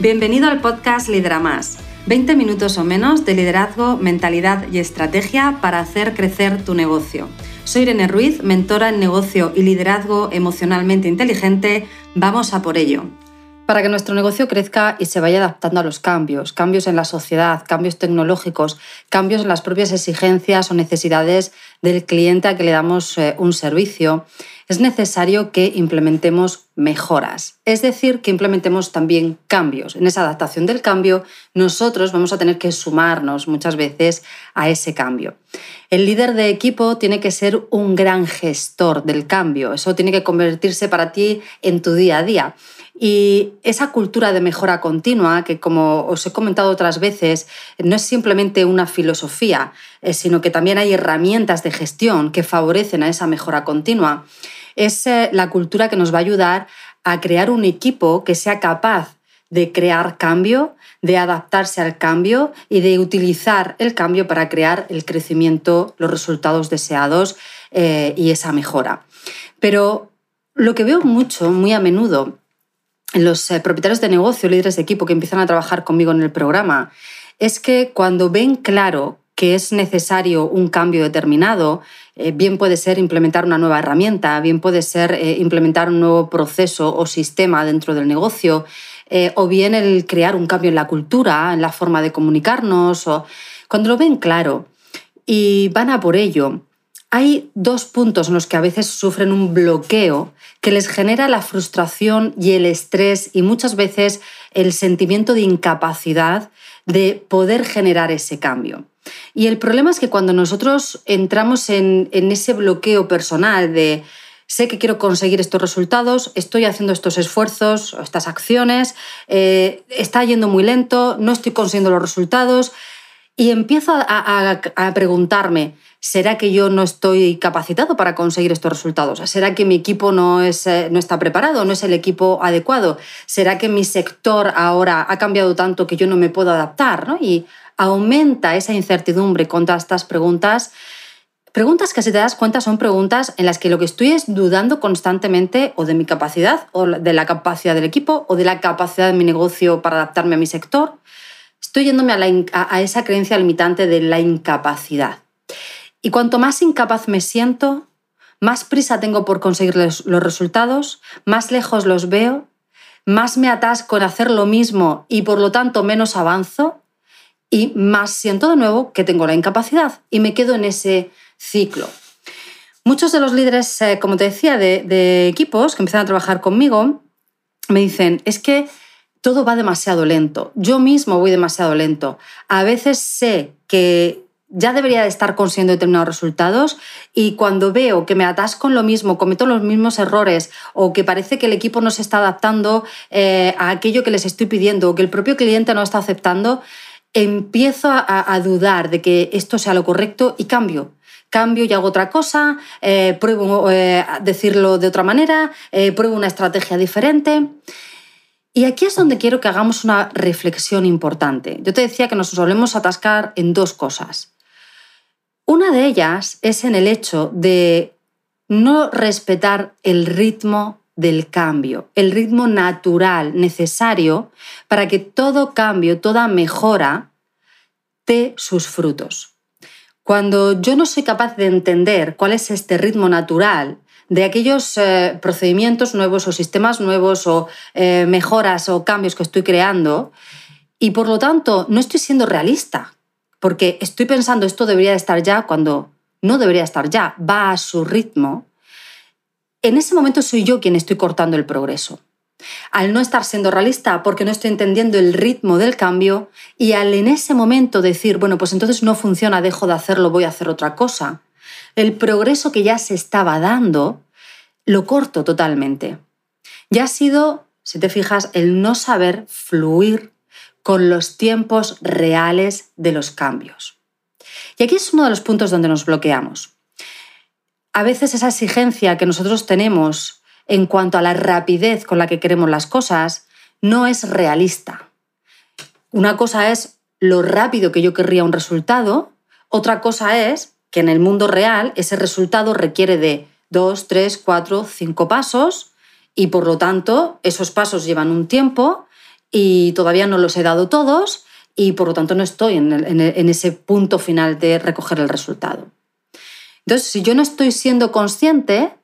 Bienvenido al podcast Lidera Más. 20 minutos o menos de liderazgo, mentalidad y estrategia para hacer crecer tu negocio. Soy Irene Ruiz, mentora en negocio y liderazgo emocionalmente inteligente. Vamos a por ello. Para que nuestro negocio crezca y se vaya adaptando a los cambios, cambios en la sociedad, cambios tecnológicos, cambios en las propias exigencias o necesidades del cliente a que le damos eh, un servicio, es necesario que implementemos mejoras, es decir, que implementemos también cambios. En esa adaptación del cambio, nosotros vamos a tener que sumarnos muchas veces a ese cambio. El líder de equipo tiene que ser un gran gestor del cambio, eso tiene que convertirse para ti en tu día a día. Y esa cultura de mejora continua, que como os he comentado otras veces, no es simplemente una filosofía, eh, sino que también hay herramientas de gestión que favorecen a esa mejora continua, es eh, la cultura que nos va a ayudar a crear un equipo que sea capaz de crear cambio, de adaptarse al cambio y de utilizar el cambio para crear el crecimiento, los resultados deseados eh, y esa mejora. Pero lo que veo mucho, muy a menudo, en los eh, propietarios de negocio, líderes de equipo que empiezan a trabajar conmigo en el programa, es que cuando ven claro que es necesario un cambio determinado, eh, bien puede ser implementar una nueva herramienta, bien puede ser eh, implementar un nuevo proceso o sistema dentro del negocio, eh, o bien el crear un cambio en la cultura, en la forma de comunicarnos, o cuando lo ven claro y van a por ello, hay dos puntos en los que a veces sufren un bloqueo que les genera la frustración y el estrés y muchas veces el sentimiento de incapacidad de poder generar ese cambio. Y el problema es que cuando nosotros entramos en, ese bloqueo personal de sé que quiero conseguir estos resultados, estoy haciendo estos esfuerzos, estas acciones, eh, está yendo muy lento, no estoy consiguiendo los resultados y empiezo a, preguntarme, ¿será que yo no estoy capacitado para conseguir estos resultados? ¿Será que mi equipo no, es, eh, no está preparado, no es el equipo adecuado? ¿Será que mi sector ahora ha cambiado tanto que yo no me puedo adaptar? ¿no? Y aumenta esa incertidumbre con todas estas preguntas. Preguntas que si te das cuenta son preguntas en las que lo que estoy es dudando constantemente o de mi capacidad, o de la capacidad del equipo, o de la capacidad de mi negocio para adaptarme a mi sector. Estoy yéndome a, esa creencia limitante de la incapacidad. Y cuanto más incapaz me siento, más prisa tengo por conseguir los resultados, más lejos los veo, más me atasco en hacer lo mismo y por lo tanto menos avanzo, y más siento de nuevo que tengo la incapacidad y me quedo en ese ciclo. Muchos de los líderes, eh, como te decía, de, equipos que empiezan a trabajar conmigo, me dicen, es que todo va demasiado lento, yo mismo voy demasiado lento. A veces sé que ya debería de estar consiguiendo determinados resultados y cuando veo que me atasco en lo mismo, cometo los mismos errores o que parece que el equipo no se está adaptando eh, a aquello que les estoy pidiendo o que el propio cliente no está aceptando, empiezo a, dudar de que esto sea lo correcto y cambio. Cambio y hago otra cosa, eh, pruebo eh, decirlo de otra manera, eh, pruebo una estrategia diferente. Y aquí es donde quiero que hagamos una reflexión importante. Yo te decía que nos solemos atascar en dos cosas. Una de ellas es en el hecho de no respetar el ritmo del cambio, el ritmo natural necesario para que todo cambio, toda mejora, dé sus frutos. Cuando yo no soy capaz de entender cuál es este ritmo natural de aquellos eh, procedimientos nuevos o sistemas nuevos o eh, mejoras o cambios que estoy creando, y por lo tanto no estoy siendo realista, porque estoy pensando esto debería estar ya cuando no debería estar ya, va a su ritmo, en ese momento soy yo quien estoy cortando el progreso. Al no estar siendo realista porque no estoy entendiendo el ritmo del cambio y al en ese momento decir, bueno, pues entonces no funciona, dejo de hacerlo, voy a hacer otra cosa, el progreso que ya se estaba dando lo corto totalmente. Ya ha sido, si te fijas, el no saber fluir con los tiempos reales de los cambios. Y aquí es uno de los puntos donde nos bloqueamos a veces esa exigencia que nosotros tenemos en cuanto a la rapidez con la que queremos las cosas no es realista. Una cosa es lo rápido que yo querría un resultado, otra cosa es que en el mundo real ese resultado requiere de dos, tres, cuatro, cinco pasos y por lo tanto esos pasos llevan un tiempo y todavía no los he dado todos y por lo tanto no estoy en, ese punto final de recoger el resultado. Entonces, si yo no estoy siendo consciente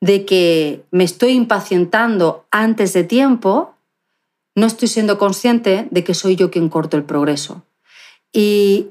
de que me estoy impacientando antes de tiempo, no estoy siendo consciente de que soy yo quien corto el progreso. Y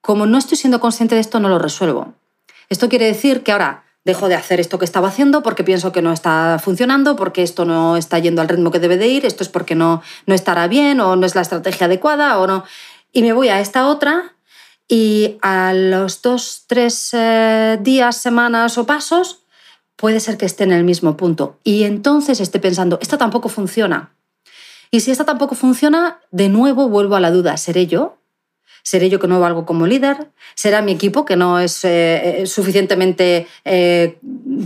como no estoy siendo consciente de esto, no lo resuelvo. Esto quiere decir que ahora dejo de hacer esto que estaba haciendo porque pienso que no está funcionando, porque esto no está yendo al ritmo que debe de ir, esto es porque no, no estará bien o no es la estrategia adecuada o no. Y me voy a esta otra y a los dos, tres eh, días, semanas o pasos, puede ser que esté en el mismo punto. Y entonces esté pensando, esta tampoco funciona. Y si esta tampoco funciona, de nuevo vuelvo a la duda, ¿seré yo? ¿Seré yo que no valgo como líder? ¿Será mi equipo que no es eh, eh, suficientemente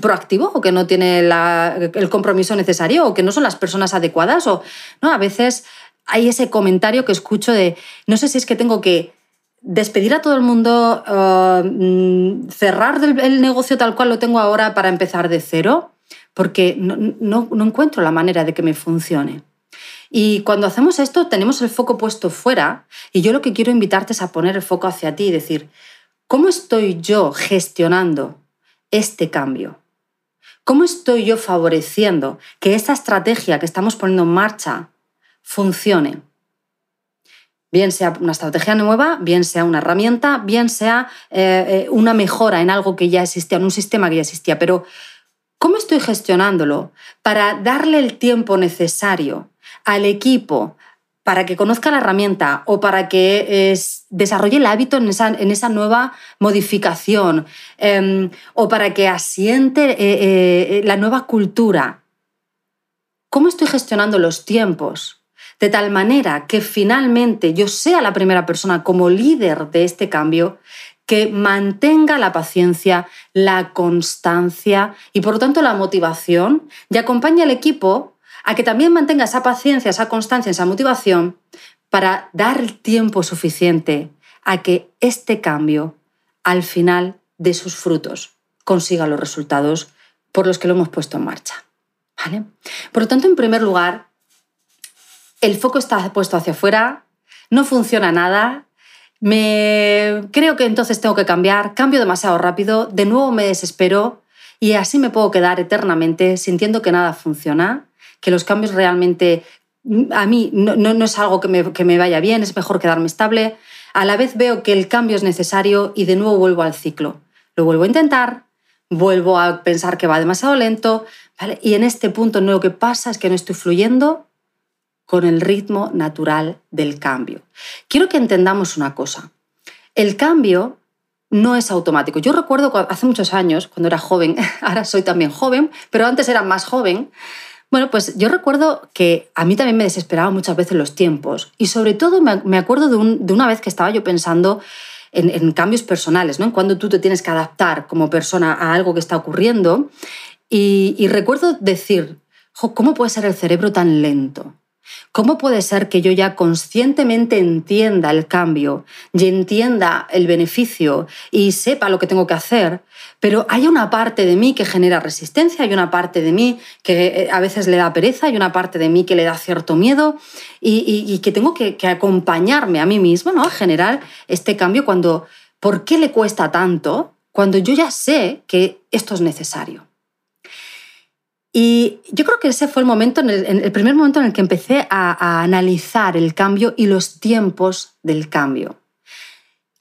proactivo o que no tiene el compromiso necesario o que no son las personas adecuadas? O, ¿no? A veces hay ese comentario que escucho de, no sé si es que tengo que despedir a todo el mundo, mm, cerrar el negocio tal cual lo tengo ahora para empezar de cero, porque no encuentro la manera de que me funcione. Y cuando hacemos esto tenemos el foco puesto fuera y yo lo que quiero invitarte es a poner el foco hacia ti y decir, ¿cómo estoy yo gestionando este cambio? ¿Cómo estoy yo favoreciendo que esta estrategia que estamos poniendo en marcha funcione? Bien sea una estrategia nueva, bien sea una herramienta, bien sea eh, eh, una mejora en algo que ya existía, en un sistema que ya existía, pero ¿cómo estoy gestionándolo para darle el tiempo necesario al equipo para que conozca la herramienta o para que desarrolle el hábito en esa, en esa nueva modificación em, o para que asiente eh, eh, la nueva cultura. ¿Cómo estoy gestionando los tiempos? De tal manera que finalmente yo sea la primera persona como líder de este cambio que mantenga la paciencia, la constancia y por lo tanto la motivación y acompañe al equipo a que también mantenga esa paciencia, esa constancia, esa motivación para dar tiempo suficiente a que este cambio al final de sus frutos consiga los resultados por los que lo hemos puesto en marcha. ¿Vale? Por lo tanto, en primer lugar, el foco está puesto hacia afuera, no funciona nada, me creo que entonces tengo que cambiar, cambio demasiado rápido, de nuevo me desespero y así me puedo quedar eternamente sintiendo que nada funciona que los cambios realmente a mí no, es algo que me, que me vaya bien, es mejor quedarme estable. A la vez veo que el cambio es necesario y de nuevo vuelvo al ciclo. Lo vuelvo a intentar, vuelvo a pensar que va demasiado lento, y en este punto no, lo que pasa es que no estoy fluyendo con el ritmo natural del cambio. Quiero que entendamos una cosa. El cambio no es automático. Yo recuerdo hace muchos años, cuando era joven, ahora soy también joven, pero antes era más joven, bueno, pues yo recuerdo que a mí también me desesperaban muchas veces los tiempos y sobre todo me acuerdo de, una vez que estaba yo pensando en, cambios personales, ¿no? en cuando tú te tienes que adaptar como persona a algo que está ocurriendo y, y recuerdo decir, ¿cómo puede ser el cerebro tan lento? ¿Cómo puede ser que yo ya conscientemente entienda el cambio y entienda el beneficio y sepa lo que tengo que hacer, pero hay una parte de mí que genera resistencia, hay una parte de mí que eh, a veces le da pereza, hay una parte de mí que le da cierto miedo y, que tengo que, acompañarme a mí mismo ¿no? a generar este cambio cuando, ¿por qué le cuesta tanto? Cuando yo ya sé que esto es necesario. Y yo creo que ese fue el momento, en el, primer momento en el que empecé a, analizar el cambio y los tiempos del cambio.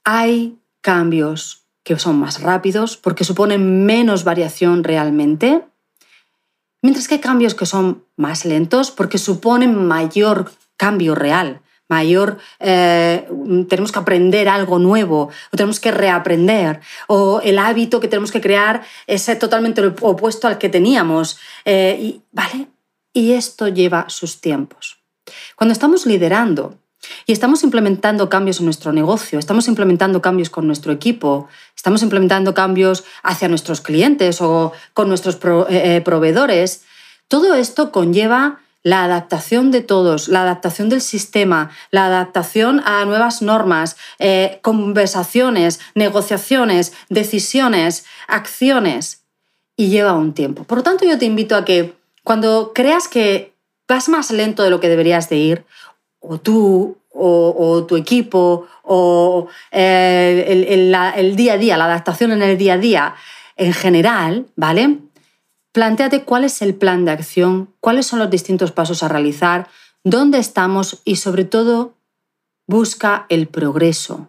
Hay cambios que son más rápidos porque suponen menos variación realmente, mientras que hay cambios que son más lentos porque suponen mayor cambio real mayor, eh, tenemos que aprender algo nuevo, o tenemos que reaprender, o el hábito que tenemos que crear es totalmente opuesto al que teníamos. Eh, y, ¿vale? y esto lleva sus tiempos. Cuando estamos liderando y estamos implementando cambios en nuestro negocio, estamos implementando cambios con nuestro equipo, estamos implementando cambios hacia nuestros clientes o con nuestros eh, proveedores, todo esto conlleva la adaptación de todos, la adaptación del sistema, la adaptación a nuevas normas, eh, conversaciones, negociaciones, decisiones, acciones, y lleva un tiempo. Por lo tanto, yo te invito a que cuando creas que vas más lento de lo que deberías de ir, o tú, o, tu equipo, o eh, el, día a día, la adaptación en el día a día en general, ¿vale? Plantéate cuál es el plan de acción, cuáles son los distintos pasos a realizar, dónde estamos y sobre todo busca el progreso.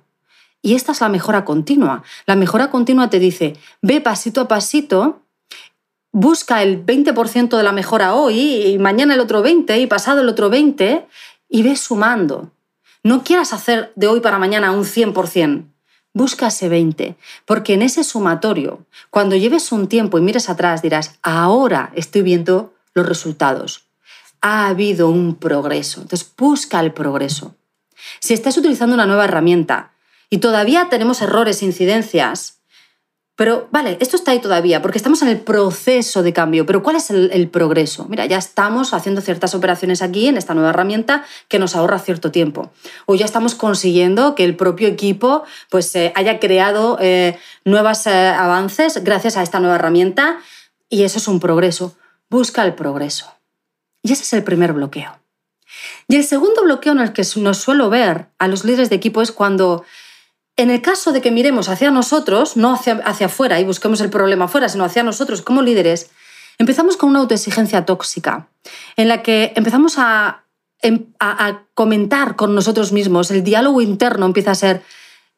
Y esta es la mejora continua. La mejora continua te dice, ve pasito a pasito, busca el 20% de la mejora hoy y mañana el otro 20 y pasado el otro 20 y ve sumando. No quieras hacer de hoy para mañana un 100%. Busca ese 20, porque en ese sumatorio, cuando lleves un tiempo y mires atrás, dirás, ahora estoy viendo los resultados. Ha habido un progreso. Entonces, busca el progreso. Si estás utilizando una nueva herramienta y todavía tenemos errores, incidencias, pero vale, esto está ahí todavía, porque estamos en el proceso de cambio, pero ¿cuál es el, progreso? Mira, ya estamos haciendo ciertas operaciones aquí en esta nueva herramienta que nos ahorra cierto tiempo. O ya estamos consiguiendo que el propio equipo pues, eh, haya creado eh, nuevos eh, avances gracias a esta nueva herramienta y eso es un progreso. Busca el progreso. Y ese es el primer bloqueo. Y el segundo bloqueo en el que nos suelo ver a los líderes de equipo es cuando en el caso de que miremos hacia nosotros, no hacia, hacia afuera y busquemos el problema afuera, sino hacia nosotros como líderes, empezamos con una autoexigencia tóxica, en la que empezamos a, em, a comentar con nosotros mismos, el diálogo interno empieza a ser,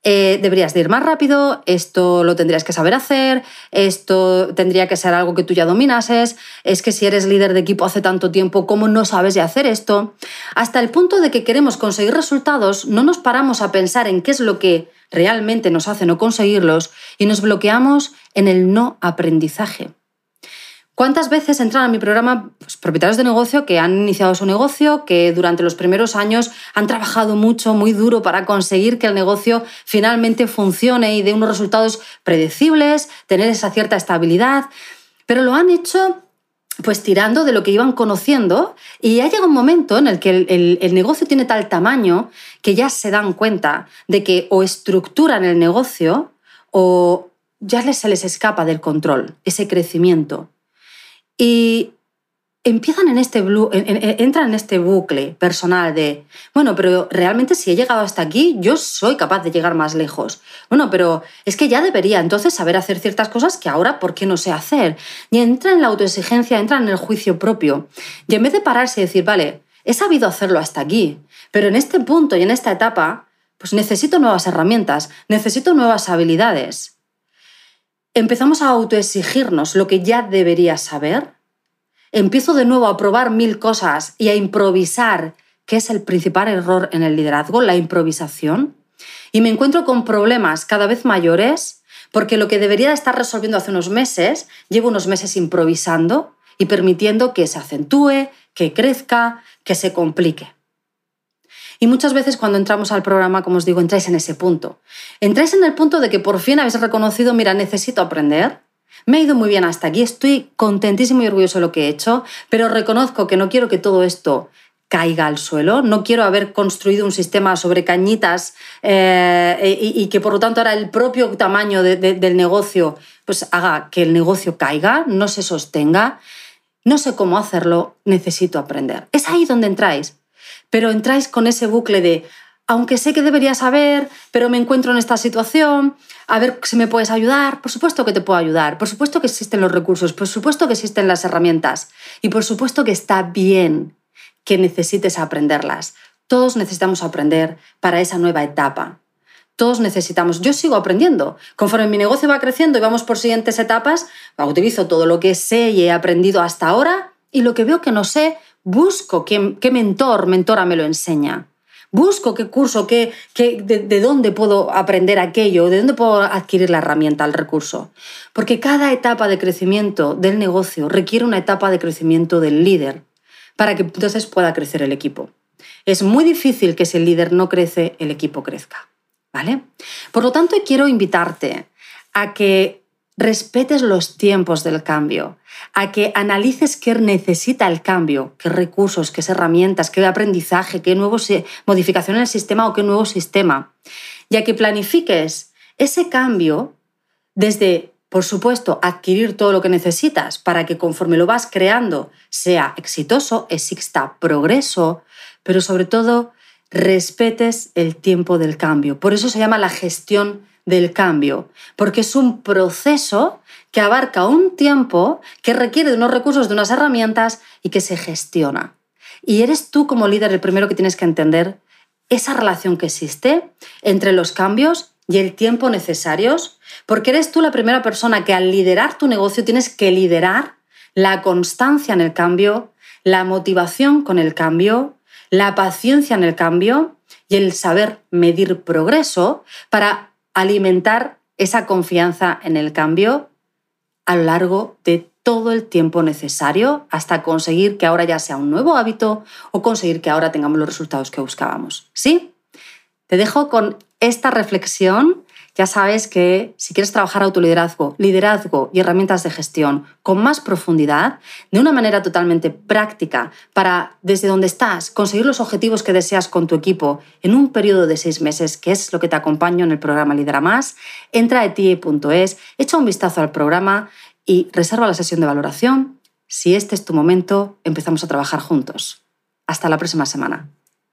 eh, deberías de ir más rápido, esto lo tendrías que saber hacer, esto tendría que ser algo que tú ya dominases, es que si eres líder de equipo hace tanto tiempo, ¿cómo no sabes de hacer esto? Hasta el punto de que queremos conseguir resultados, no nos paramos a pensar en qué es lo que realmente nos hace no conseguirlos y nos bloqueamos en el no aprendizaje. ¿Cuántas veces entran a mi programa pues, propietarios de negocio que han iniciado su negocio, que durante los primeros años han trabajado mucho, muy duro para conseguir que el negocio finalmente funcione y dé unos resultados predecibles, tener esa cierta estabilidad, pero lo han hecho pues tirando de lo que iban conociendo y ha llegado un momento en el que el, el, negocio tiene tal tamaño que ya se dan cuenta de que o estructuran el negocio o ya se les escapa del control, ese crecimiento. Y empiezan en este entran en este bucle personal de, bueno, pero realmente si he llegado hasta aquí, yo soy capaz de llegar más lejos. Bueno, pero es que ya debería entonces saber hacer ciertas cosas que ahora, ¿por qué no sé hacer? Y entra en la autoexigencia, entra en el juicio propio. Y en vez de pararse y decir, vale, he sabido hacerlo hasta aquí, pero en este punto y en esta etapa, pues necesito nuevas herramientas, necesito nuevas habilidades empezamos a autoexigirnos lo que ya debería saber, empiezo de nuevo a probar mil cosas y a improvisar, que es el principal error en el liderazgo, la improvisación, y me encuentro con problemas cada vez mayores porque lo que debería estar resolviendo hace unos meses, llevo unos meses improvisando y permitiendo que se acentúe, que crezca, que se complique. Y muchas veces cuando entramos al programa, como os digo, entráis en ese punto. Entráis en el punto de que por fin habéis reconocido, mira, necesito aprender. Me ha ido muy bien hasta aquí, estoy contentísimo y orgulloso de lo que he hecho, pero reconozco que no quiero que todo esto caiga al suelo. No quiero haber construido un sistema sobre cañitas eh, y, que por lo tanto ahora el propio tamaño del negocio pues haga que el negocio caiga, no se sostenga. No sé cómo hacerlo, necesito aprender. Es ahí donde entráis pero entráis con ese bucle de, aunque sé que debería saber, pero me encuentro en esta situación, a ver si me puedes ayudar. Por supuesto que te puedo ayudar, por supuesto que existen los recursos, por supuesto que existen las herramientas y por supuesto que está bien que necesites aprenderlas. Todos necesitamos aprender para esa nueva etapa. Todos necesitamos. Yo sigo aprendiendo. Conforme mi negocio va creciendo y vamos por siguientes etapas, utilizo todo lo que sé y he aprendido hasta ahora y lo que veo que no sé, busco qué, mentor, mentora me lo enseña. Busco qué curso, qué, de, dónde puedo aprender aquello, de dónde puedo adquirir la herramienta, el recurso. Porque cada etapa de crecimiento del negocio requiere una etapa de crecimiento del líder para que entonces pueda crecer el equipo. Es muy difícil que si el líder no crece, el equipo crezca. ¿Vale? Por lo tanto, quiero invitarte a que respetes los tiempos del cambio, a que analices qué necesita el cambio, qué recursos, qué herramientas, qué aprendizaje, qué nueva modificación en el sistema o qué nuevo sistema, y a que planifiques ese cambio desde por supuesto, adquirir todo lo que necesitas para que conforme lo vas creando sea exitoso, exista progreso, pero sobre todo respetes el tiempo del cambio. Por eso se llama la gestión del cambio, porque es un proceso que abarca un tiempo, que requiere de unos recursos, de unas herramientas y que se gestiona. Y eres tú como líder el primero que tienes que entender esa relación que existe entre los cambios y el tiempo necesarios, porque eres tú la primera persona que al liderar tu negocio tienes que liderar la constancia en el cambio, la motivación con el cambio, la paciencia en el cambio y el saber medir progreso para alimentar esa confianza en el cambio a lo largo de todo el tiempo necesario hasta conseguir que ahora ya sea un nuevo hábito o conseguir que ahora tengamos los resultados que buscábamos. ¿Sí? Te dejo con esta reflexión ya sabes que si quieres trabajar autoliderazgo, liderazgo y herramientas de gestión con más profundidad, de una manera totalmente práctica, para desde donde estás conseguir los objetivos que deseas con tu equipo en un periodo de seis meses, que es lo que te acompaño en el programa Lidera Más, entra a etie.es, echa un vistazo al programa y reserva la sesión de valoración. Si este es tu momento, empezamos a trabajar juntos. Hasta la próxima semana.